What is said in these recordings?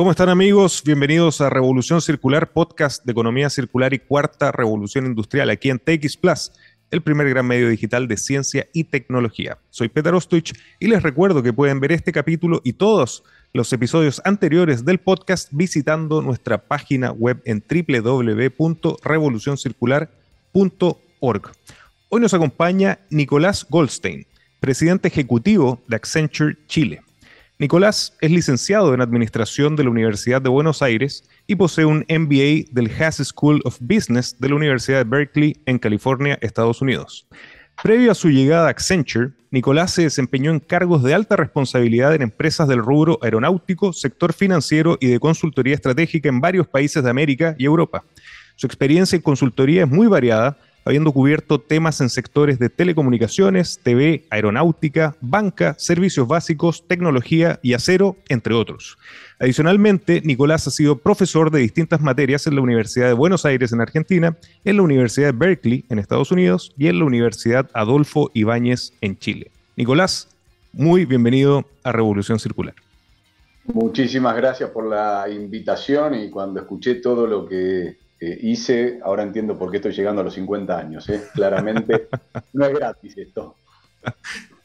¿Cómo están amigos? Bienvenidos a Revolución Circular, podcast de economía circular y cuarta revolución industrial aquí en TX Plus, el primer gran medio digital de ciencia y tecnología. Soy Peter Ostuch y les recuerdo que pueden ver este capítulo y todos los episodios anteriores del podcast visitando nuestra página web en www.revolucioncircular.org. Hoy nos acompaña Nicolás Goldstein, presidente ejecutivo de Accenture Chile. Nicolás es licenciado en Administración de la Universidad de Buenos Aires y posee un MBA del Haas School of Business de la Universidad de Berkeley en California, Estados Unidos. Previo a su llegada a Accenture, Nicolás se desempeñó en cargos de alta responsabilidad en empresas del rubro aeronáutico, sector financiero y de consultoría estratégica en varios países de América y Europa. Su experiencia en consultoría es muy variada, habiendo cubierto temas en sectores de telecomunicaciones, TV, aeronáutica, banca, servicios básicos, tecnología y acero, entre otros. Adicionalmente, Nicolás ha sido profesor de distintas materias en la Universidad de Buenos Aires en Argentina, en la Universidad de Berkeley en Estados Unidos y en la Universidad Adolfo Ibáñez en Chile. Nicolás, muy bienvenido a Revolución Circular. Muchísimas gracias por la invitación y cuando escuché todo lo que eh, hice, ahora entiendo por qué estoy llegando a los 50 años. ¿eh? Claramente no es gratis esto.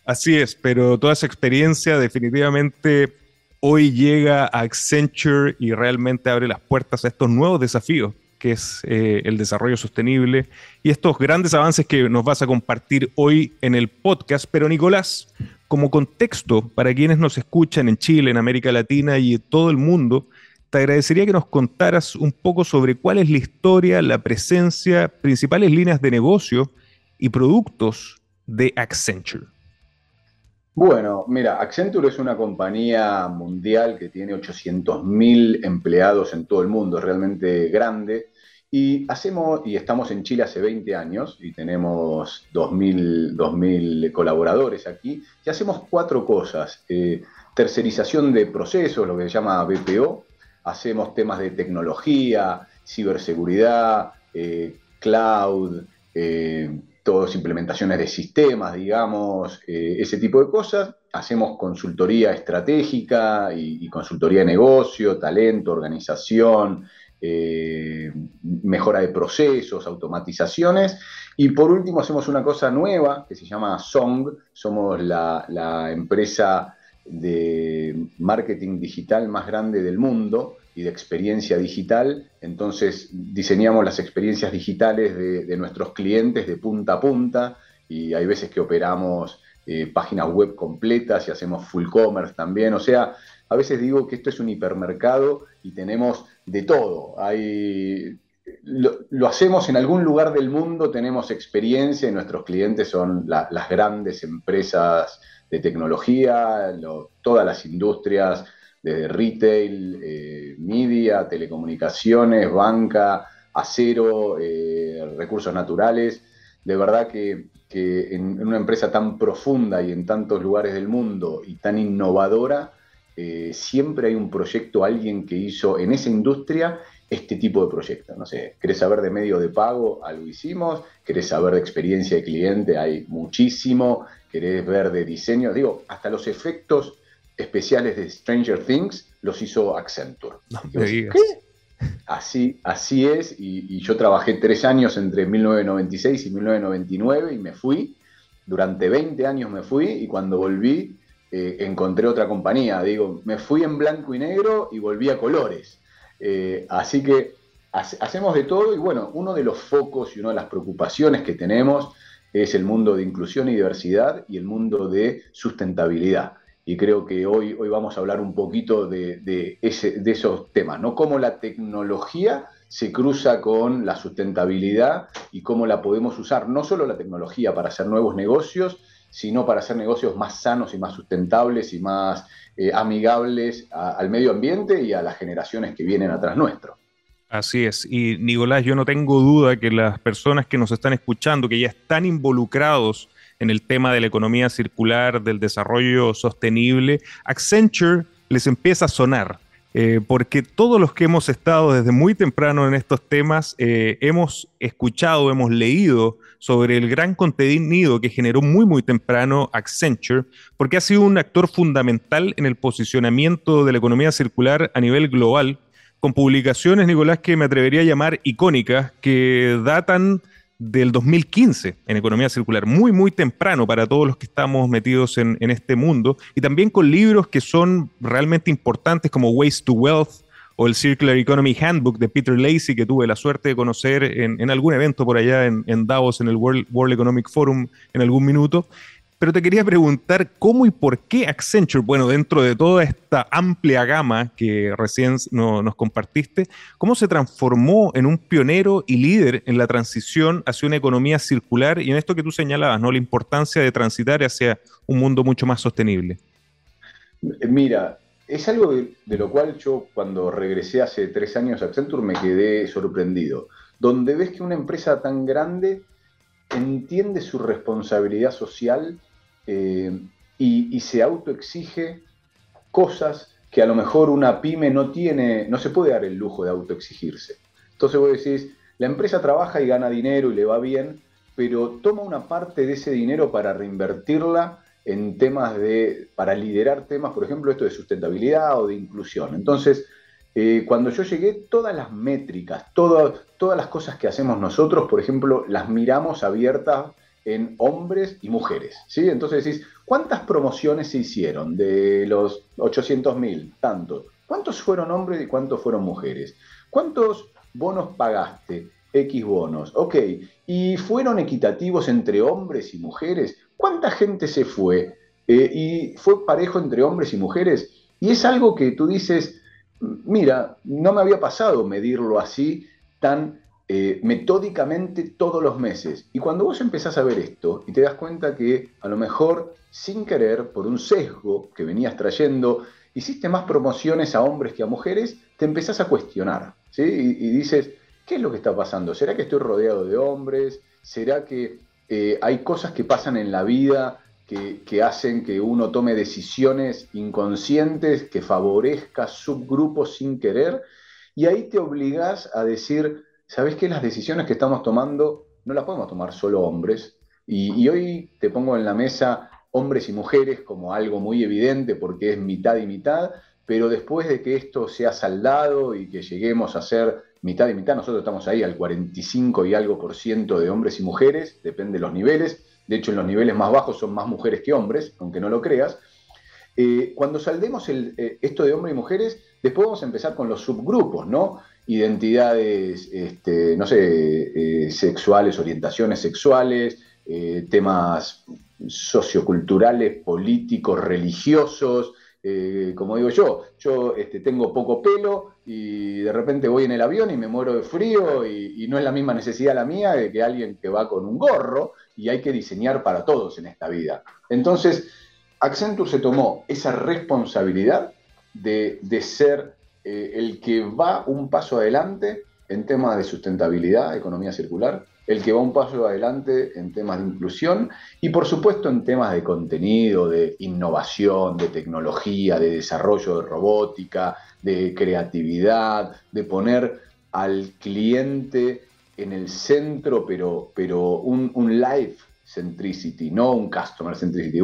Así es, pero toda esa experiencia definitivamente hoy llega a Accenture y realmente abre las puertas a estos nuevos desafíos, que es eh, el desarrollo sostenible y estos grandes avances que nos vas a compartir hoy en el podcast. Pero Nicolás, como contexto para quienes nos escuchan en Chile, en América Latina y en todo el mundo, te agradecería que nos contaras un poco sobre cuál es la historia, la presencia, principales líneas de negocio y productos de Accenture. Bueno, mira, Accenture es una compañía mundial que tiene 800.000 empleados en todo el mundo, realmente grande. Y hacemos, y estamos en Chile hace 20 años y tenemos 2.000, colaboradores aquí, y hacemos cuatro cosas. Eh, tercerización de procesos, lo que se llama BPO, hacemos temas de tecnología, ciberseguridad, eh, cloud, eh, todas implementaciones de sistemas, digamos, eh, ese tipo de cosas. Hacemos consultoría estratégica y, consultoría de negocio, talento, organización, mejora de procesos, automatizaciones. Y por último hacemos una cosa nueva que se llama Song. Somos la empresa de marketing digital más grande del mundo y de experiencia digital. Entonces diseñamos las experiencias digitales de, nuestros clientes de punta a punta y hay veces que operamos eh, páginas web completas y hacemos full commerce también. O sea, a veces digo que esto es un hipermercado y tenemos de todo. Hay, lo, hacemos en algún lugar del mundo, tenemos experiencia y nuestros clientes son las grandes empresas de tecnología, todas las industrias desde retail, eh, media, telecomunicaciones, banca, acero, eh, recursos naturales. De verdad que, en, una empresa tan profunda y en tantos lugares del mundo y tan innovadora, eh, siempre hay un proyecto, alguien que hizo en esa industria este tipo de proyecto. No sé, ¿querés saber de medio de pago? Algo hicimos. ¿Querés saber de experiencia de cliente? Hay muchísimo. ¿Querés ver de diseño? Digo, hasta los efectos especiales de Stranger Things los hizo Accenture. ¿Qué? Así, así es, y, yo trabajé tres años entre 1996 y 1999 y me fui, durante 20 años me fui y cuando volví eh, encontré otra compañía, digo, me fui en blanco y negro y volví a colores. Eh, así que hacemos de todo y bueno, uno de los focos y una de las preocupaciones que tenemos es el mundo de inclusión y diversidad y el mundo de sustentabilidad y creo que hoy, hoy vamos a hablar un poquito de, ese, de esos temas, ¿no? Cómo la tecnología se cruza con la sustentabilidad y cómo la podemos usar, no solo la tecnología para hacer nuevos negocios, sino para hacer negocios más sanos y más sustentables y más eh, amigables al medio ambiente y a las generaciones que vienen atrás nuestro. Así es. Y Nicolás, yo no tengo duda que las personas que nos están escuchando, que ya están involucrados en el tema de la economía circular, del desarrollo sostenible, Accenture les empieza a sonar. eh, porque todos los que hemos estado desde muy temprano en estos temas eh, hemos escuchado, hemos leído sobre el gran contenido que generó muy, muy temprano Accenture, porque ha sido un actor fundamental en el posicionamiento de la economía circular a nivel global, con publicaciones, Nicolás, que me atrevería a llamar icónicas, que datan del 2015 en economía circular, muy, muy temprano para todos los que estamos metidos en, este mundo, y también con libros que son realmente importantes como Waste to Wealth o el Circular Economy Handbook de Peter Lacey, que tuve la suerte de conocer en, algún evento por allá en, en Davos, en el World Economic Forum en algún minuto, pero te quería preguntar cómo y por qué Accenture, bueno, dentro de toda esta amplia gama que recién nos compartiste, cómo se transformó en un pionero y líder en la transición hacia una economía circular y en esto que tú señalabas, ¿no? La importancia de transitar hacia un mundo mucho más sostenible. Mira, es algo de lo cual yo cuando regresé hace tres años a Accenture me quedé sorprendido, donde ves que una empresa tan grande entiende su responsabilidad social eh, y, se autoexige cosas que a lo mejor una pyme no tiene, no se puede dar el lujo de autoexigirse. Entonces vos decís, la empresa trabaja y gana dinero y le va bien, pero toma una parte de ese dinero para reinvertirla en temas de, para liderar temas, por ejemplo, esto de sustentabilidad o de inclusión. Entonces, eh, cuando yo llegué, todas las métricas, todas las cosas que hacemos nosotros, por ejemplo, las miramos abiertas en hombres y mujeres. ¿sí? Entonces decís, ¿cuántas promociones se hicieron de los 800.000? Tanto. ¿Cuántos fueron hombres y cuántos fueron mujeres? ¿Cuántos bonos pagaste? X bonos. Ok. ¿Y fueron equitativos entre hombres y mujeres? ¿Cuánta gente se fue? Eh, ¿Y fue parejo entre hombres y mujeres? Y es algo que tú dices, mira, no me había pasado medirlo así tan eh, metódicamente todos los meses. Y cuando vos empezás a ver esto y te das cuenta que a lo mejor sin querer, por un sesgo que venías trayendo, hiciste más promociones a hombres que a mujeres, te empezás a cuestionar. ¿sí? Y, dices, ¿qué es lo que está pasando? ¿Será que estoy rodeado de hombres? ¿Será que eh, hay cosas que pasan en la vida que, hacen que uno tome decisiones inconscientes que favorezca subgrupos sin querer, y ahí te obligas a decir, ¿sabes qué? Las decisiones que estamos tomando no las podemos tomar solo hombres, y, hoy te pongo en la mesa hombres y mujeres como algo muy evidente porque es mitad y mitad, pero después de que esto sea saldado y que lleguemos a ser mitad y mitad, nosotros estamos ahí al 45 y algo por ciento de hombres y mujeres, depende de los niveles, de hecho en los niveles más bajos son más mujeres que hombres, aunque no lo creas. Eh, cuando saldemos eh, esto de hombres y mujeres, después vamos a empezar con los subgrupos, ¿no? Identidades, este, no sé, eh, sexuales, orientaciones sexuales, temas socioculturales, políticos, religiosos, como digo yo, yo este, tengo poco pelo y de repente voy en el avión y me muero de frío y, y, no es la misma necesidad la mía de que alguien que va con un gorro y hay que diseñar para todos en esta vida. Entonces, Accenture se tomó esa responsabilidad de, ser eh, el que va un paso adelante en temas de sustentabilidad, economía circular, el que va un paso adelante en temas de inclusión y por supuesto en temas de contenido, de innovación, de tecnología, de desarrollo de robótica, de creatividad, de poner al cliente en el centro, pero, pero un, life centricity, no un customer centricity.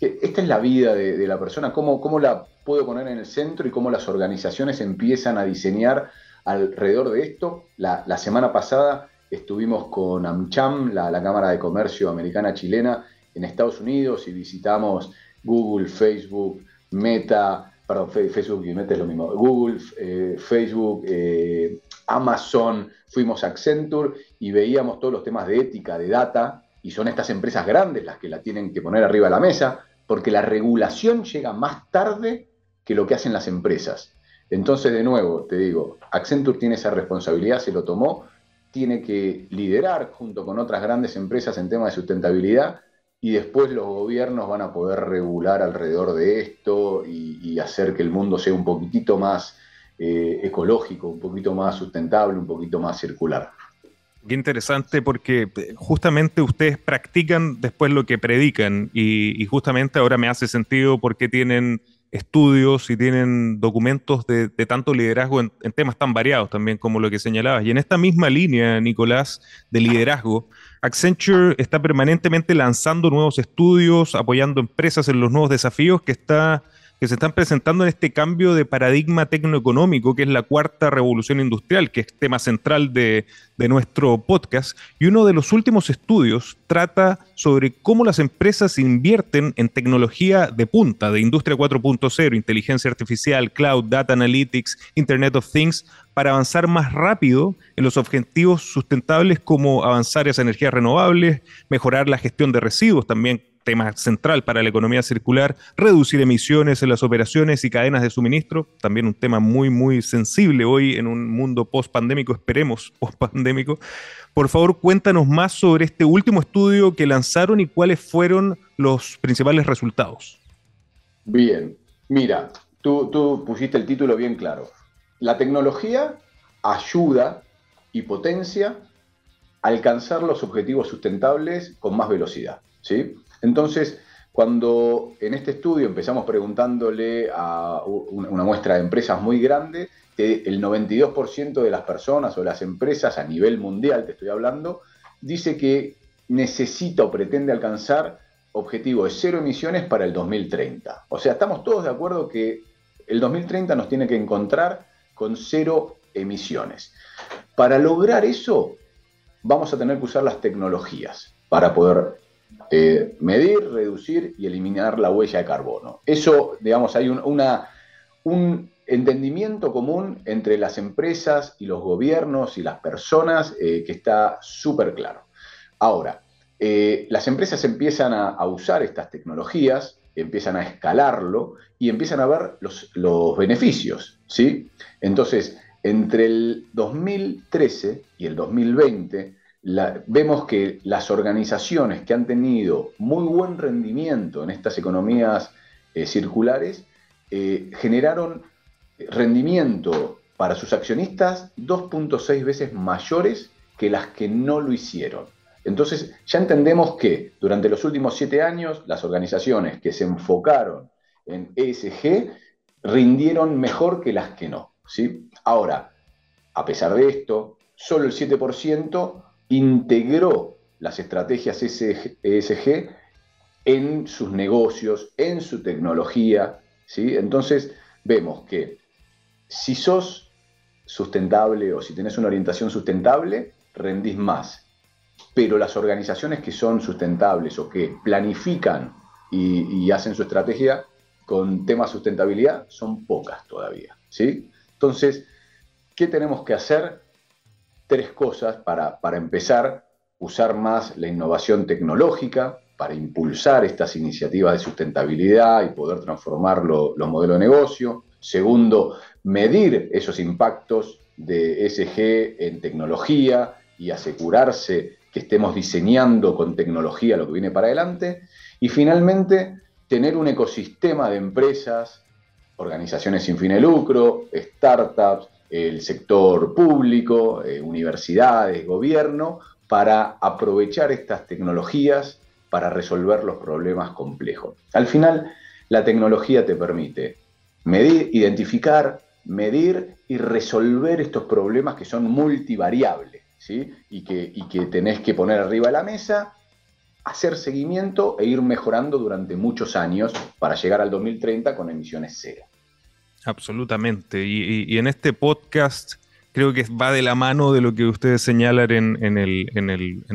Esta es la vida de, la persona, cómo, cómo la puedo poner en el centro y cómo las organizaciones empiezan a diseñar alrededor de esto. La, semana pasada estuvimos con AmCham, la, Cámara de Comercio Americana Chilena, en Estados Unidos y visitamos Google, Facebook, Meta, perdón, Facebook y Meta es lo mismo, Google, eh, Facebook, eh, Amazon, fuimos a Accenture y veíamos todos los temas de ética, de data, y son estas empresas grandes las que la tienen que poner arriba de la mesa, porque la regulación llega más tarde que lo que hacen las empresas. Entonces, de nuevo, te digo, Accenture tiene esa responsabilidad, se lo tomó, tiene que liderar junto con otras grandes empresas en temas de sustentabilidad y después los gobiernos van a poder regular alrededor de esto y, y hacer que el mundo sea un poquitito más eh, ecológico, un poquito más sustentable, un poquito más circular. Qué interesante porque eh, justamente ustedes practican después lo que predican y, justamente ahora me hace sentido por qué tienen estudios y tienen documentos de, tanto liderazgo en, temas tan variados también como lo que señalabas. Y en esta misma línea, Nicolás, de liderazgo, Accenture está permanentemente lanzando nuevos estudios, apoyando empresas en los nuevos desafíos que está que se están presentando en este cambio de paradigma tecnoeconómico, que es la cuarta revolución industrial, que es tema central de, nuestro podcast. Y uno de los últimos estudios trata sobre cómo las empresas invierten en tecnología de punta, de industria 4.0, inteligencia artificial, cloud, data analytics, Internet of Things, para avanzar más rápido en los objetivos sustentables como avanzar hacia energías renovables, mejorar la gestión de residuos también tema central para la economía circular, reducir emisiones en las operaciones y cadenas de suministro, también un tema muy, muy sensible hoy en un mundo post-pandémico, esperemos post-pandémico. Por favor, cuéntanos más sobre este último estudio que lanzaron y cuáles fueron los principales resultados. Bien, mira, tú, pusiste el título bien claro. La tecnología ayuda y potencia alcanzar los objetivos sustentables con más velocidad. ¿sí? Entonces, cuando en este estudio empezamos preguntándole a una muestra de empresas muy grande, el 92% de las personas o las empresas a nivel mundial, te estoy hablando, dice que necesita o pretende alcanzar objetivo de cero emisiones para el 2030. O sea, estamos todos de acuerdo que el 2030 nos tiene que encontrar con cero emisiones. Para lograr eso, vamos a tener que usar las tecnologías para poder eh, medir, reducir y eliminar la huella de carbono. Eso, digamos, hay un, entendimiento común entre las empresas y los gobiernos y las personas eh, que está súper claro. Ahora, eh, las empresas empiezan a, usar estas tecnologías, empiezan a escalarlo y empiezan a ver los, los beneficios, ¿sí? Entonces, entre el 2013 y el 2020, vemos que las organizaciones que han tenido muy buen rendimiento en estas economías eh, circulares eh, generaron rendimiento para sus accionistas 2.6 veces mayores que las que no lo hicieron. Entonces ya entendemos que durante los últimos siete años las organizaciones que se enfocaron en ESG rindieron mejor que las que no. ¿sí? Ahora, a pesar de esto, solo el 7% integró las estrategias ESG en sus negocios, en su tecnología. ¿sí? Entonces vemos que si sos sustentable o si tenés una orientación sustentable, rendís más. Pero las organizaciones que son sustentables o que planifican y, y hacen su estrategia con temas sustentabilidad son pocas todavía. ¿sí? Entonces, ¿qué tenemos que hacer? Tres cosas para, para empezar, usar más la innovación tecnológica, para impulsar estas iniciativas de sustentabilidad y poder transformar los modelos de negocio. Segundo, medir esos impactos de SG en tecnología y asegurarse que estemos diseñando con tecnología lo que viene para adelante. Y finalmente, tener un ecosistema de empresas, organizaciones sin fin de lucro, startups, el sector público, eh, universidades, gobierno, para aprovechar estas tecnologías para resolver los problemas complejos. Al final, la tecnología te permite medir, identificar, medir y resolver estos problemas que son multivariables, ¿sí? y, que, y que tenés que poner arriba de la mesa, hacer seguimiento e ir mejorando durante muchos años para llegar al 2030 con emisiones cero. Absolutamente. Y, en este podcast creo que va de la mano de lo que ustedes señalan en, el, en,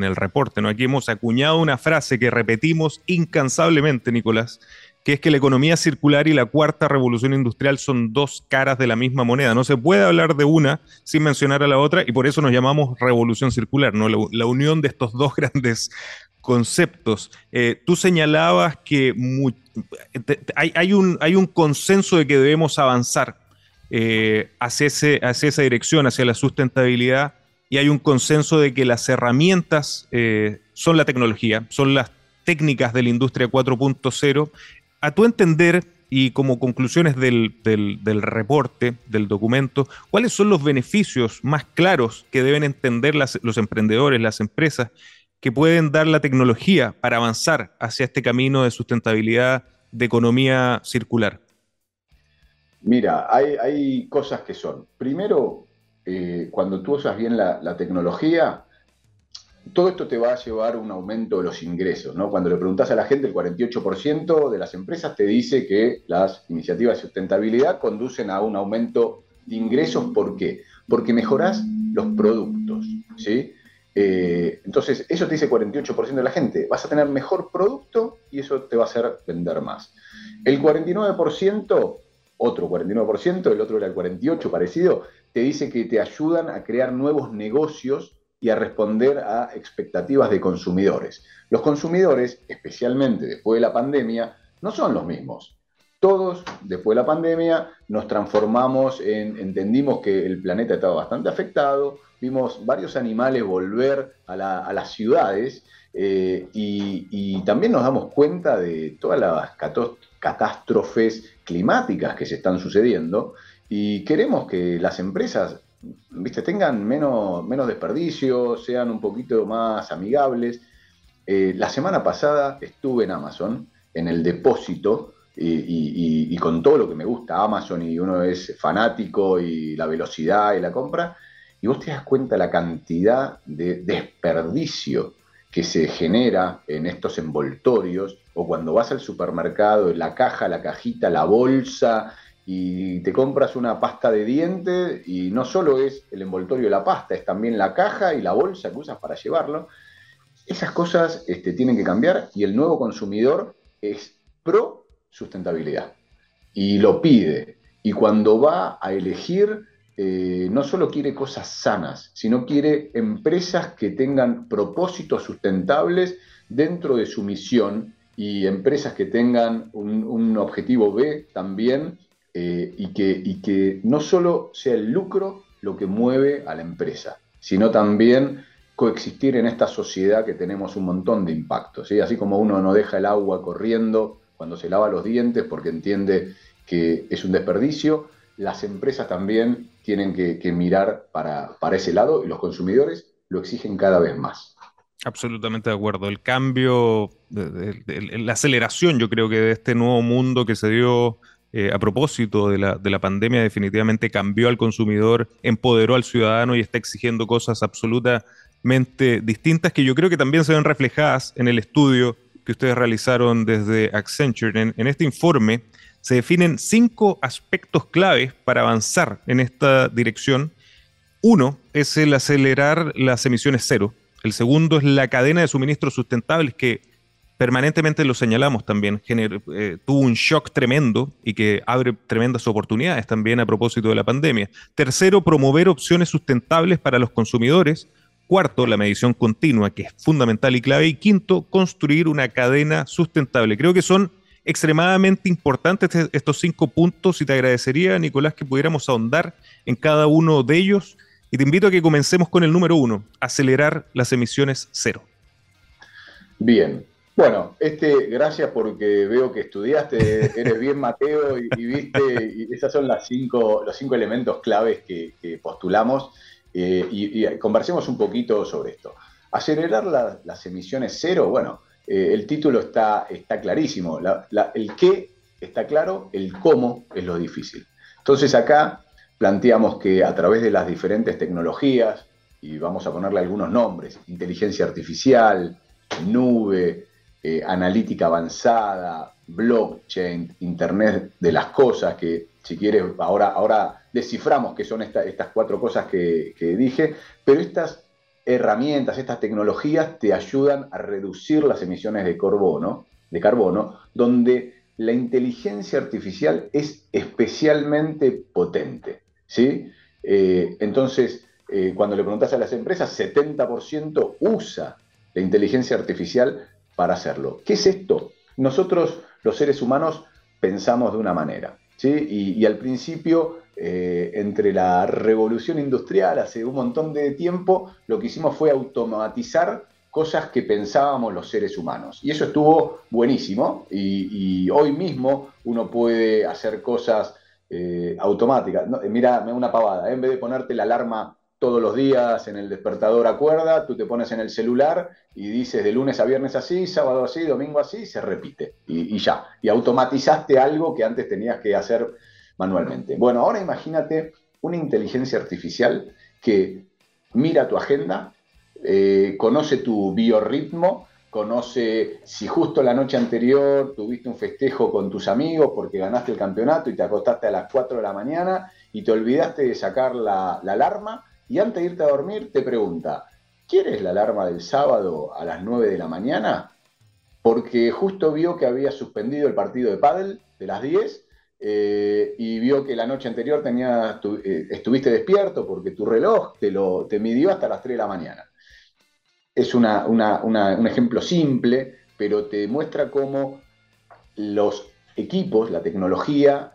el, reporte. ¿no? Aquí hemos acuñado una frase que repetimos incansablemente, Nicolás, que es que la economía circular y la cuarta revolución industrial son dos caras de la misma moneda. No se puede hablar de una sin mencionar a la otra y por eso nos llamamos revolución circular, ¿no? la, unión de estos dos grandes conceptos. Eh, tú señalabas que hay, un, hay, un, consenso de que debemos avanzar eh, hacia, hacia, esa dirección, hacia la sustentabilidad, y hay un consenso de que las herramientas eh, son la tecnología, son las técnicas de la industria 4.0. A tu entender, y como conclusiones del, del, reporte, del documento, ¿cuáles son los beneficios más claros que deben entender los emprendedores, las empresas, que pueden dar la tecnología para avanzar hacia este camino de sustentabilidad de economía circular? Mira, hay, cosas que son. Primero, eh, cuando tú usas bien la, tecnología, todo esto te va a llevar un aumento de los ingresos. ¿no? Cuando le preguntas a la gente, el 48% de las empresas te dice que las iniciativas de sustentabilidad conducen a un aumento de ingresos. ¿Por qué? Porque mejorás los productos. ¿sí? Eh, entonces, eso te dice 48% de la gente. Vas a tener mejor producto y eso te va a hacer vender más. El 49%, otro 49%, el otro era el 48% parecido, te dice que te ayudan a crear nuevos negocios y a responder a expectativas de consumidores. Los consumidores, especialmente después de la pandemia, no son los mismos. Todos, después de la pandemia, nos transformamos en, entendimos que el planeta estaba bastante afectado, vimos varios animales volver a, las ciudades eh, y, también nos damos cuenta de todas las catástrofes climáticas que se están sucediendo y queremos que las empresas ¿viste? tengan menos, menos desperdicio, sean un poquito más amigables. Eh, la semana pasada estuve en Amazon, en el depósito, y, con todo lo que me gusta Amazon y uno es fanático y la velocidad y la compra, y vos te das cuenta la cantidad de desperdicio que se genera en estos envoltorios, o cuando vas al supermercado, la caja, la cajita, la bolsa, y te compras una pasta de dientes, y no solo es el envoltorio de la pasta, es también la caja y la bolsa que usas para llevarlo. Esas cosas este, tienen que cambiar y el nuevo consumidor es pro sustentabilidad y lo pide. Y cuando va a elegir, eh, no solo quiere cosas sanas, sino quiere empresas que tengan propósitos sustentables dentro de su misión y empresas que tengan un, objetivo B también eh, y, que, y que no solo sea el lucro lo que mueve a la empresa, sino también coexistir en esta sociedad que tenemos un montón de impactos. Así como uno no deja el agua corriendo cuando se lava los dientes porque entiende que es un desperdicio, las empresas también tienen que, mirar para, para ese lado y los consumidores lo exigen cada vez más. Absolutamente de acuerdo. El cambio, la aceleración, yo creo que de este nuevo mundo que se dio eh, a propósito de la, de la, pandemia, definitivamente cambió al consumidor, empoderó al ciudadano y está exigiendo cosas absolutamente distintas que yo creo que también se ven reflejadas en el estudio que ustedes realizaron desde Accenture. En, este informe se definen cinco aspectos claves para avanzar en esta dirección. Uno es el acelerar las emisiones cero. El segundo es la cadena de suministros sustentables que permanentemente lo señalamos también, eh, tuvo un shock tremendo y que abre tremendas oportunidades también a propósito de la pandemia. Tercero, promover opciones sustentables para los consumidores. Cuarto, la medición continua, que es fundamental y clave. Y quinto, construir una cadena sustentable. Creo que son extremadamente importantes estos cinco puntos y te agradecería, Nicolás, que pudiéramos ahondar en cada uno de ellos. Y te invito a que comencemos con el número uno, acelerar las emisiones cero. Bien. Bueno, este, gracias porque veo que estudiaste, eres bien Mateo y, viste, y esos son las cinco, los cinco elementos claves que, postulamos eh, y, conversemos un poquito sobre esto. Acelerar las emisiones cero, bueno, eh, el título está, está clarísimo. el qué está claro, el cómo es lo difícil. Entonces acá planteamos que a través de las diferentes tecnologías, y vamos a ponerle algunos nombres, inteligencia artificial, nube, eh, analítica avanzada, blockchain, Internet de las cosas, que si quieres, ahora, ahora desciframos qué son estas cuatro cosas que, dije, pero estas herramientas, estas tecnologías te ayudan a reducir las emisiones de carbono, de carbono donde la inteligencia artificial es especialmente potente. ¿sí? Eh, entonces, eh, cuando le preguntas a las empresas, 70% usa la inteligencia artificial para hacerlo. ¿Qué es esto? Nosotros, los seres humanos, pensamos de una manera. Y al principio eh, entre la revolución industrial hace un montón de tiempo, lo que hicimos fue automatizar cosas que pensábamos los seres humanos. Y eso estuvo buenísimo y, hoy mismo uno puede hacer cosas eh, automáticas. No, mira, una pavada, en vez de ponerte la alarma todos los días en el despertador a cuerda, tú te pones en el celular y dices de lunes a viernes así, sábado así, domingo así, se repite y, y ya. Y automatizaste algo que antes tenías que hacer manualmente. Bueno, ahora imagínate una inteligencia artificial que mira tu agenda, eh, conoce tu biorritmo, conoce si justo la noche anterior tuviste un festejo con tus amigos porque ganaste el campeonato y te acostaste a las 4 de la mañana y te olvidaste de sacar la, alarma y antes de irte a dormir te pregunta, ¿quieres la alarma del sábado a las 9 de la mañana? Porque justo vio que había suspendido el partido de pádel de las 10 eh, y vio que la noche anterior eh, estuviste despierto porque tu reloj te, lo, te midió hasta las 3 de la mañana es un ejemplo simple, pero te muestra cómo los equipos, la tecnología,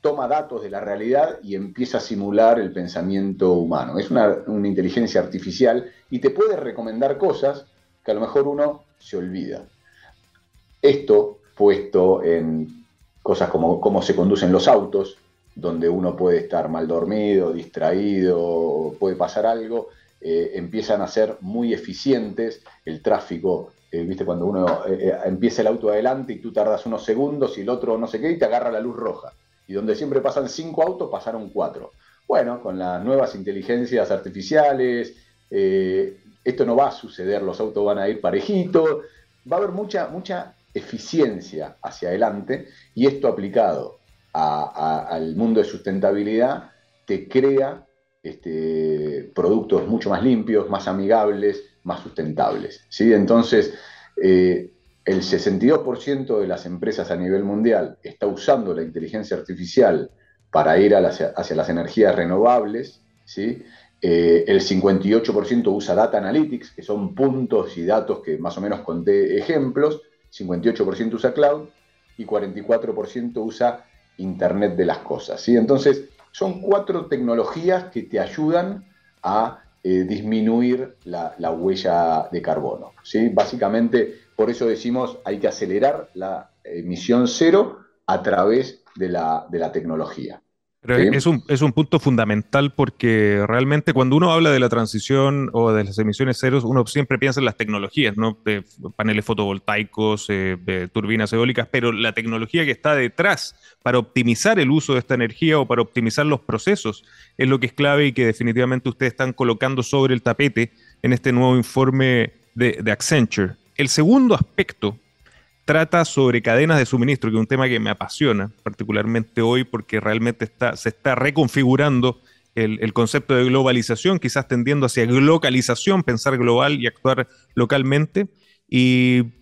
toma datos de la realidad y empieza a simular el pensamiento humano. Es una, inteligencia artificial y te puede recomendar cosas que a lo mejor uno se olvida. Esto puesto en cosas como cómo se conducen los autos, donde uno puede estar mal dormido, distraído, puede pasar algo, eh, empiezan a ser muy eficientes, el tráfico, eh, viste, cuando uno eh, empieza el auto adelante y tú tardas unos segundos y el otro no sé qué y te agarra la luz roja. Y donde siempre pasan cinco autos, pasaron cuatro. Bueno, con las nuevas inteligencias artificiales, esto no va a suceder, los autos van a ir parejitos, va a haber mucha, mucha eficiencia hacia adelante y esto aplicado al mundo de sustentabilidad te crea este, productos mucho más limpios, más amigables, más sustentables. ¿sí? Entonces, eh, el 62% de las empresas a nivel mundial está usando la inteligencia artificial para ir hacia las energías renovables, ¿sí? Eh, el 58% usa Data Analytics, que son puntos y datos que más o menos conté ejemplos, 58% usa Cloud y 44% usa Internet de las Cosas. ¿sí? Entonces, son cuatro tecnologías que te ayudan a eh, disminuir la, huella de carbono. ¿sí? Básicamente, por eso decimos hay que acelerar la emisión cero a través de la tecnología. Pero es, un, es un punto fundamental porque realmente cuando uno habla de la transición o de las emisiones ceros, uno siempre piensa en las tecnologías, ¿no? De paneles fotovoltaicos, eh, de turbinas eólicas, pero la tecnología que está detrás para optimizar el uso de esta energía o para optimizar los procesos es lo que es clave y que definitivamente ustedes están colocando sobre el tapete en este nuevo informe de, de Accenture. El segundo aspecto trata sobre cadenas de suministro, que es un tema que me apasiona, particularmente hoy, porque realmente se está reconfigurando el, concepto de globalización, quizás tendiendo hacia globalización, pensar global y actuar localmente. Y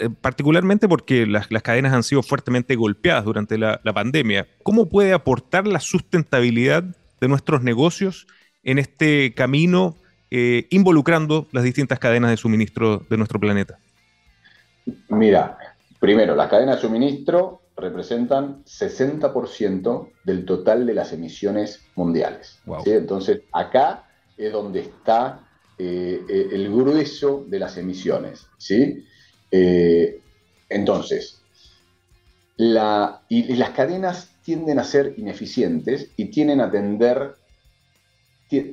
eh, particularmente porque las, cadenas han sido fuertemente golpeadas durante la, pandemia. ¿Cómo puede aportar la sustentabilidad de nuestros negocios en este camino, eh, involucrando las distintas cadenas de suministro de nuestro planeta? Mira, Primero, las cadenas de suministro representan 60% del total de las emisiones mundiales. Entonces, acá es donde está eh, eh, el grueso de las emisiones. ¿sí? Eh, entonces, y, las cadenas tienden a ser ineficientes y tienden a, tender,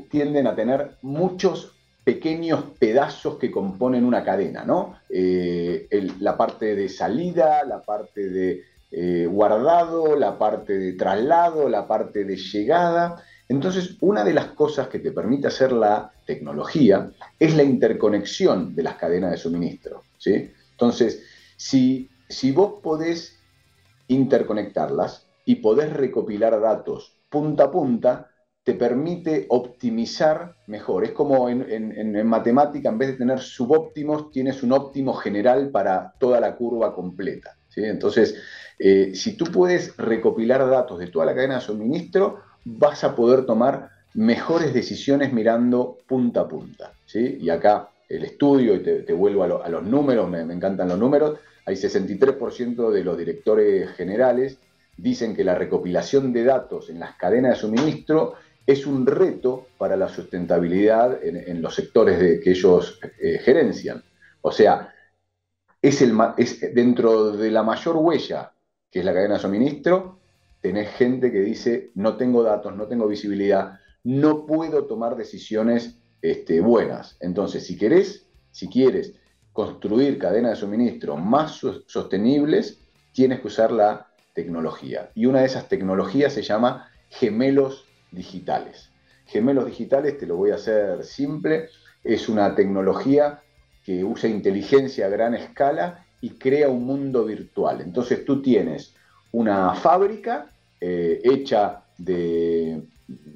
tienden a tener muchos pequeños pedazos que componen una cadena, ¿no? Eh, la parte de salida, la parte de eh, guardado, la parte de traslado, la parte de llegada. Entonces, una de las cosas que te permite hacer la tecnología es la interconexión de las cadenas de suministro, ¿sí? Entonces, si, si vos podés interconectarlas y podés recopilar datos punta a punta, te permite optimizar mejor. Es como en, matemática, en vez de tener subóptimos, tienes un óptimo general para toda la curva completa. Entonces, eh, si tú puedes recopilar datos de toda la cadena de suministro, vas a poder tomar mejores decisiones mirando punta a punta. Y acá el estudio, y te, vuelvo a, los números, me, me encantan los números, hay 63% de los directores generales dicen que la recopilación de datos en las cadenas de suministro es un reto para la sustentabilidad en, los sectores de, que ellos eh, gerencian. O sea, es, el, es dentro de la mayor huella, que es la cadena de suministro, tenés gente que dice, no tengo datos, no tengo visibilidad, no puedo tomar decisiones este, buenas. Entonces, si querés, si quieres construir cadenas de suministro más sostenibles, tienes que usar la tecnología. Y una de esas tecnologías se llama gemelos digitales. Gemelos digitales, te lo voy a hacer simple, es una tecnología que usa inteligencia a gran escala y crea un mundo virtual. Entonces tú tienes una fábrica eh, hecha de,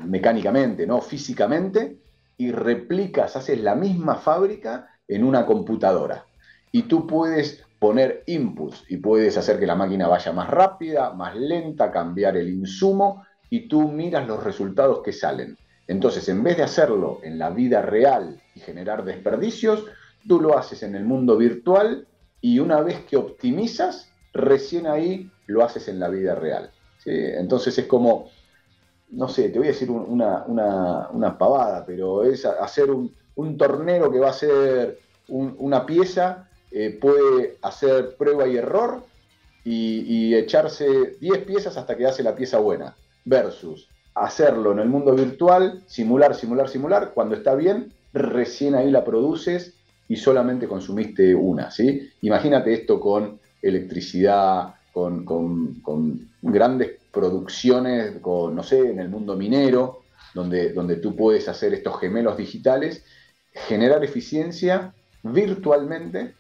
mecánicamente, ¿no? físicamente, y replicas, haces la misma fábrica en una computadora. Y tú puedes poner inputs y puedes hacer que la máquina vaya más rápida, más lenta, cambiar el insumo y tú miras los resultados que salen. Entonces, en vez de hacerlo en la vida real y generar desperdicios, tú lo haces en el mundo virtual y una vez que optimizas, recién ahí lo haces en la vida real. Entonces es como, no sé, te voy a decir una, pavada, pero es hacer un, tornero que va a ser una pieza, eh, puede hacer prueba y error y, y echarse 10 piezas hasta que hace la pieza buena, versus hacerlo en el mundo virtual, simular, simular, simular, cuando está bien, recién ahí la produces y solamente consumiste una. Imagínate esto con electricidad, con, grandes producciones, con, no sé, en el mundo minero, donde, donde tú puedes hacer estos gemelos digitales, generar eficiencia virtualmente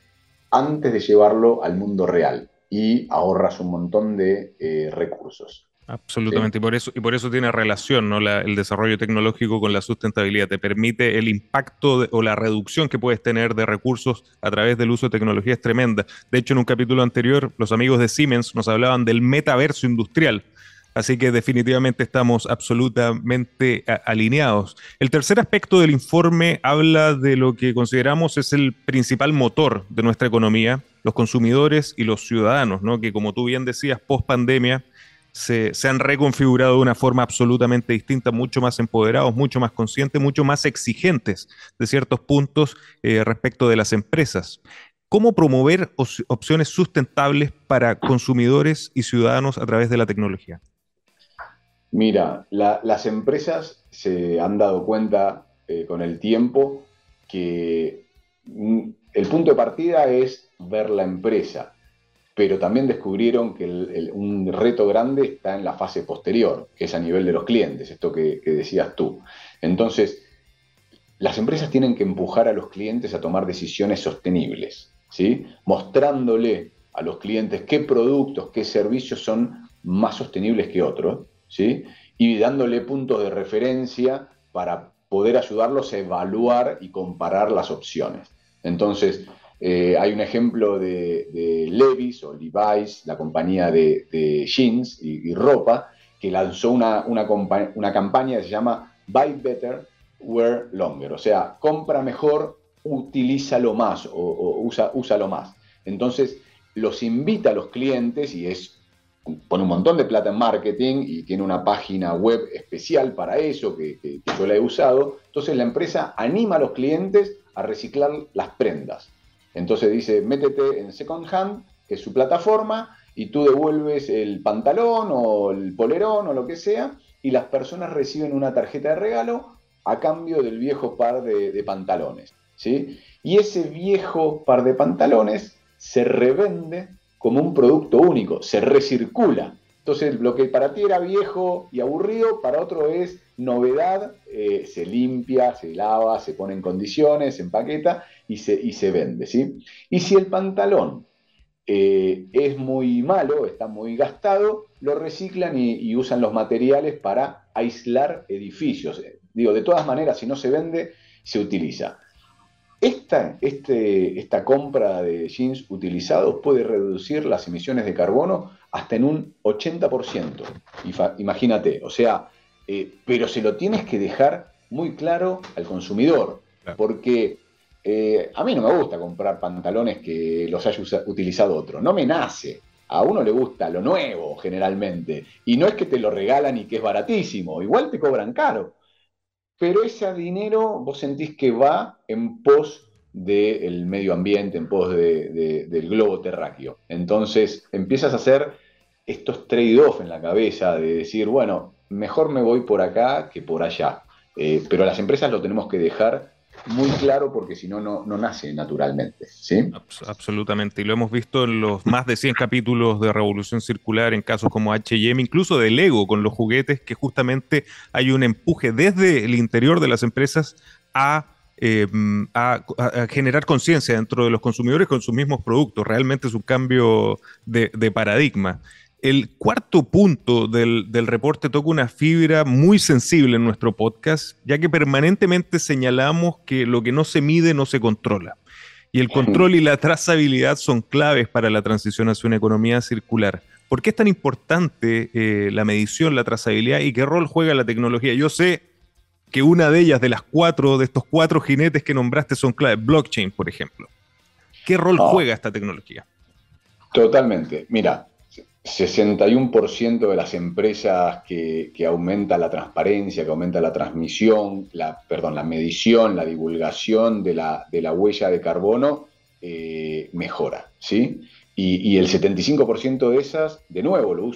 antes de llevarlo al mundo real y ahorras un montón de eh, recursos. Absolutamente, y, por eso, y por eso tiene relación ¿no? el desarrollo tecnológico con la sustentabilidad. Te permite el impacto o la reducción que puedes tener de recursos a través del uso de tecnología es tremenda. De hecho, en un capítulo anterior, los amigos de Siemens nos hablaban del metaverso industrial. Así que definitivamente estamos absolutamente alineados. El tercer aspecto del informe habla de lo que consideramos es el principal motor de nuestra economía, los consumidores y los ciudadanos, ¿no? que como tú bien decías, post pandemia, se, han reconfigurado de una forma absolutamente distinta, mucho más empoderados, mucho más conscientes, mucho más exigentes de ciertos puntos eh, respecto de las empresas. ¿Cómo promover opciones sustentables para consumidores y ciudadanos a través de la tecnología? Mira, las empresas se han dado cuenta eh, con el tiempo que mm, el punto de partida es ver la empresa pero también descubrieron que un reto grande está en la fase posterior, que es a nivel de los clientes, esto que, decías tú. Entonces, las empresas tienen que empujar a los clientes a tomar decisiones sostenibles, ¿sí? mostrándole a los clientes qué productos, qué servicios son más sostenibles que otros, ¿sí? y dándole puntos de referencia para poder ayudarlos a evaluar y comparar las opciones. Entonces, eh, hay un ejemplo de, Levis o Levi's, la compañía de, jeans y, ropa, que lanzó una, campaña que se llama Buy Better, Wear Longer. O sea, compra mejor, utilízalo más o, usa, úsalo más. Entonces, los invita a los clientes y es pone un montón de plata en marketing y tiene una página web especial para eso que, yo la he usado. Entonces la empresa anima a los clientes a reciclar las prendas. Entonces dice, métete en Second Hand, que es su plataforma, y tú devuelves el pantalón o el polerón o lo que sea, y las personas reciben una tarjeta de regalo a cambio del viejo par de, pantalones. ¿sí? Y ese viejo par de pantalones se revende como un producto único, se recircula. Entonces, lo que para ti era viejo y aburrido, para otro es novedad, eh, se limpia, se lava, se pone en condiciones, se empaqueta y se, y se vende. ¿sí? Y si el pantalón eh, es muy malo, está muy gastado, lo reciclan y, usan los materiales para aislar edificios. Digo, de todas maneras, si no se vende, se utiliza. Esta, este, esta compra de jeans utilizados puede reducir las emisiones de carbono hasta en un 80%. Imagínate, o sea, eh, pero se lo tienes que dejar muy claro al consumidor, porque eh, a mí no me gusta comprar pantalones que los haya utilizado otro, no me nace. A uno le gusta lo nuevo generalmente, y no es que te lo regalan y que es baratísimo, igual te cobran caro, pero ese dinero vos sentís que va en pos del medio ambiente, en pos del globo terráqueo. Entonces empiezas a hacer estos trade-off en la cabeza de decir, bueno, mejor me voy por acá que por allá. Eh, pero a las empresas lo tenemos que dejar muy claro porque si no, no nace naturalmente. ¿sí? Absolutamente. Y lo hemos visto en los más de 100 capítulos de Revolución Circular, en casos como HM, incluso de Lego con los juguetes, que justamente hay un empuje desde el interior de las empresas a eh, a, generar conciencia dentro de los consumidores con sus mismos productos. Realmente es un cambio de, paradigma. El cuarto punto del, reporte toca una fibra muy sensible en nuestro podcast, ya que permanentemente señalamos que lo que no se mide no se controla. Y el control y la trazabilidad son claves para la transición hacia una economía circular. ¿Por qué es tan importante eh, la medición, la trazabilidad y qué rol juega la tecnología? Yo sé que una de ellas, de las cuatro, de estos cuatro jinetes que nombraste, son claves. Blockchain, por ejemplo. ¿Qué rol juega esta tecnología? Totalmente. Mira, 61% de las empresas que, que, aumenta la transparencia, que aumenta la transmisión, la, perdón, la medición, la divulgación de la, de la huella de carbono, eh, mejora, ¿sí? Y, el 75% de esas, de nuevo, lo,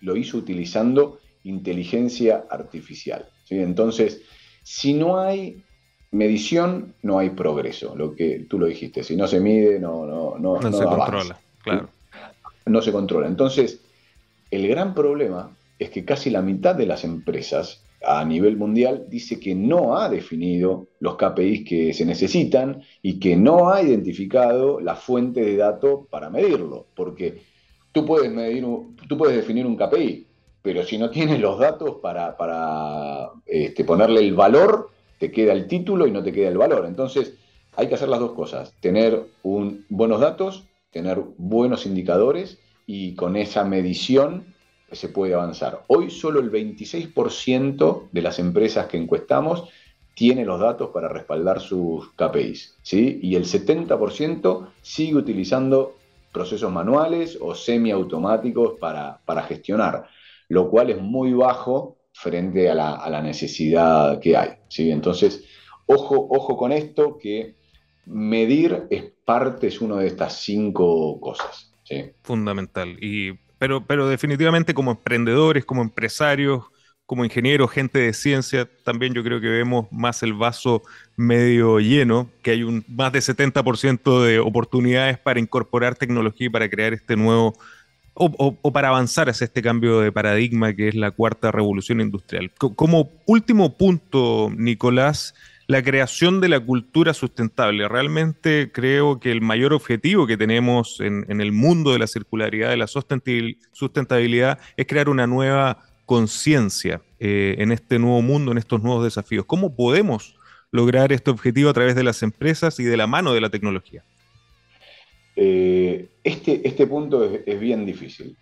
lo hizo utilizando inteligencia artificial. ¿sí? Entonces, si no hay medición, no hay progreso, lo que tú lo dijiste. Si no se mide, no, no, no, no, se controla, claro. No se controla. Entonces, el gran problema es que casi la mitad de las empresas a nivel mundial dice que no ha definido los KPIs que se necesitan y que no ha identificado la fuente de datos para medirlo. Porque tú puedes, medir, tú puedes definir un KPI, pero si no tienes los datos para, este, ponerle el valor, te queda el título y no te queda el valor. Entonces, hay que hacer las dos cosas, tener buenos datos, tener buenos indicadores y con esa medición se puede avanzar. Hoy solo el 26% de las empresas que encuestamos tiene los datos para respaldar sus KPIs, ¿sí? Y el 70% sigue utilizando procesos manuales o semiautomáticos para, para gestionar lo cual es muy bajo frente a la, necesidad que hay. ¿sí? Entonces, ojo, ojo con esto, que medir es parte, es una de estas cinco cosas. Fundamental. Y, pero, pero definitivamente como emprendedores, como empresarios, como ingenieros, gente de ciencia, también yo creo que vemos más el vaso medio lleno, que hay un más de 70% de oportunidades para incorporar tecnología y para crear este nuevo o, para avanzar hacia este cambio de paradigma que es la cuarta revolución industrial. Como último punto, Nicolás, la creación de la cultura sustentable. Realmente creo que el mayor objetivo que tenemos en, el mundo de la circularidad, de la sustentabilidad, es crear una nueva conciencia eh, en este nuevo mundo, en estos nuevos desafíos. ¿Cómo podemos lograr este objetivo a través de las empresas y de la mano de la tecnología? Eh, este, este punto es, bien difícil.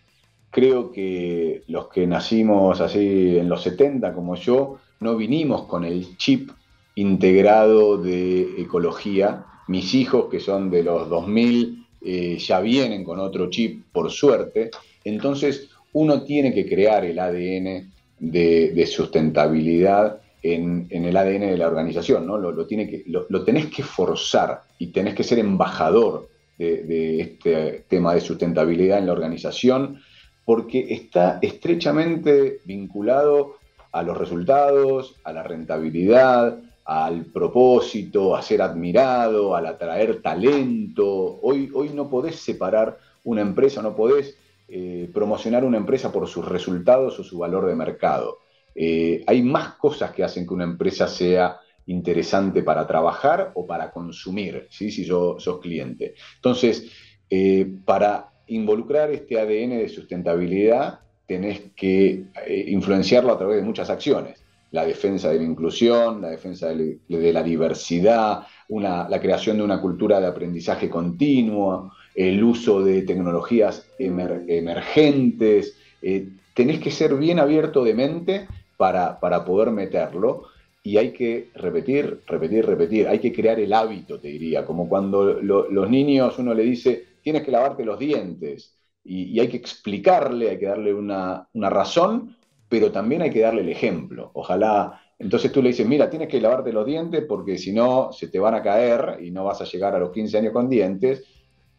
Creo que los que nacimos así en los 70 como yo, no vinimos con el chip integrado de ecología. Mis hijos, que son de los 2000, eh, ya vienen con otro chip, por suerte. Entonces, uno tiene que crear el ADN de, sustentabilidad en, el ADN de la organización, ¿no? Lo, tiene que, lo, tenés que forzar y tenés que ser embajador de, este tema de sustentabilidad en la organización, porque está estrechamente vinculado a los resultados, a la rentabilidad, al propósito, a ser admirado, al atraer talento. Hoy, hoy no podés separar una empresa, no podés eh, promocionar una empresa por sus resultados o su valor de mercado. Eh, hay más cosas que hacen que una empresa sea interesante para trabajar o para consumir, ¿sí? si sos, sos cliente. Entonces, eh, para involucrar este ADN de sustentabilidad, tenés que influenciarlo a través de muchas acciones. La defensa de la inclusión, la defensa de, la diversidad, la creación de una cultura de aprendizaje continuo, el uso de tecnologías emergentes. Eh, tenés que ser bien abierto de mente para, para poder meterlo y hay que repetir, repetir, repetir. Hay que crear el hábito, te diría, como cuando los niños uno le dice, tienes que lavarte los dientes y, hay que explicarle, hay que darle una, razón, pero también hay que darle el ejemplo. Ojalá, entonces tú le dices, mira, tienes que lavarte los dientes porque si no se te van a caer y no vas a llegar a los 15 años con dientes.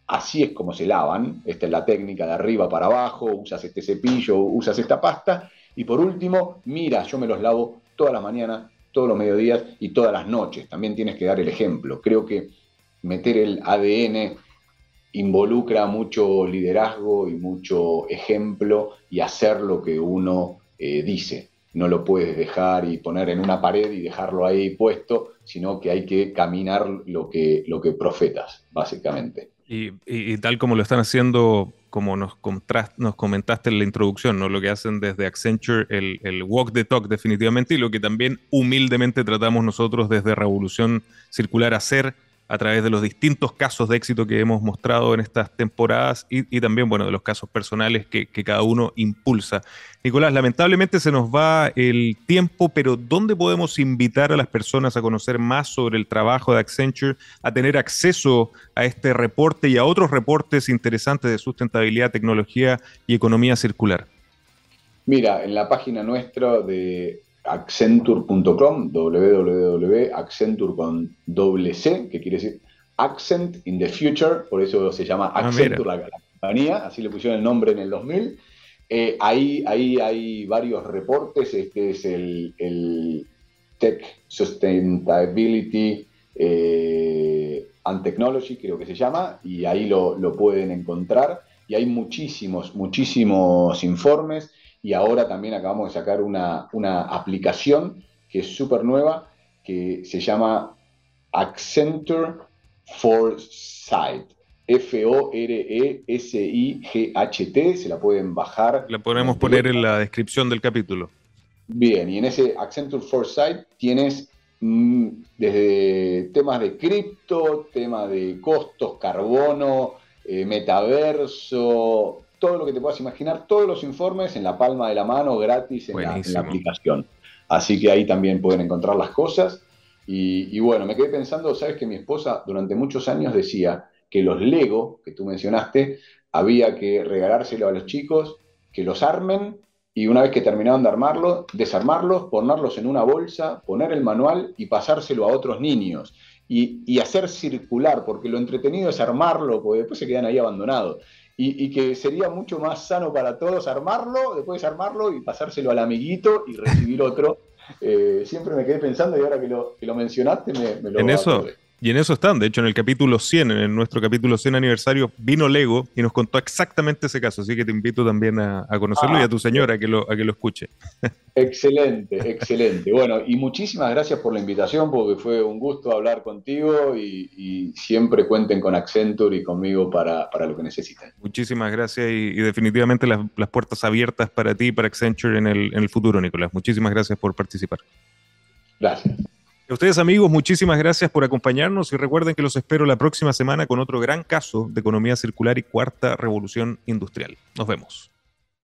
Así es como se lavan, esta es la técnica de arriba para abajo, usas este cepillo, usas esta pasta, y por último, mira, yo me los lavo toda la mañana todos los mediodías y todas las noches. También tienes que dar el ejemplo. Creo que meter el ADN involucra mucho liderazgo y mucho ejemplo y hacer lo que uno eh, dice. No lo puedes dejar y poner en una pared y dejarlo ahí puesto, sino que hay que caminar lo que, lo que profetas, básicamente. Y, tal como lo están haciendo, como nos, nos comentaste en la introducción, ¿no? lo que hacen desde Accenture, el, el walk the talk definitivamente, y lo que también humildemente tratamos nosotros desde Revolución Circular hacer a través de los distintos casos de éxito que hemos mostrado en estas temporadas y, también, bueno, de los casos personales que, cada uno impulsa. Nicolás, lamentablemente se nos va el tiempo, pero ¿dónde podemos invitar a las personas a conocer más sobre el trabajo de Accenture, a tener acceso a este reporte y a otros reportes interesantes de sustentabilidad, tecnología y economía circular? Mira, en la página nuestra de accenture.com, www.accenture con doble C, que quiere decir Accent in the Future, por eso se llama ah, Accenture la, compañía, así le pusieron el nombre en el 2000. Eh, ahí, ahí hay varios reportes, este es el, Tech Sustainability eh, and Technology, creo que se llama, y ahí lo, lo pueden encontrar. Y hay muchísimos, muchísimos informes y ahora también acabamos de sacar una, aplicación que es súper nueva, que se llama Accenture Foresight. F-O-R-E-S-I-G-H-T, se la pueden bajar. La podemos poner en la descripción del capítulo. Bien, y en ese Accenture Foresight tienes mm, desde temas de cripto, temas de costos, carbono, eh, metaverso, todo lo que te puedas imaginar, todos los informes en la palma de la mano, gratis en, la, aplicación. Así que ahí también pueden encontrar las cosas. Y, bueno, me quedé pensando, sabes que mi esposa durante muchos años decía que los Lego, que tú mencionaste, había que regalárselo a los chicos, que los armen y una vez que terminaban de armarlos, desarmarlos, ponerlos en una bolsa, poner el manual y pasárselo a otros niños. Y, y, hacer circular, porque lo entretenido es armarlo, porque después se quedan ahí abandonados y, que sería mucho más sano para todos armarlo, después armarlo y pasárselo al amiguito y recibir otro. Eh, siempre me quedé pensando y ahora que lo, que lo mencionaste me, me lo... En eso, y en eso están. De hecho, en el capítulo 100, en nuestro capítulo 100 aniversario, vino Lego y nos contó exactamente ese caso. Así que te invito también a, conocerlo y a tu ah, señora a que lo, a que lo escuche. Excelente, excelente. Bueno, y muchísimas gracias por la invitación, porque fue un gusto hablar contigo y, siempre cuenten con Accenture y conmigo para, lo que necesiten. Muchísimas gracias y, definitivamente las, puertas abiertas para ti y para Accenture en el, en el futuro, Nicolás. Muchísimas gracias por participar. Gracias. A ustedes amigos, muchísimas gracias por acompañarnos y recuerden que los espero la próxima semana con otro gran caso de economía circular y cuarta revolución industrial. Nos vemos.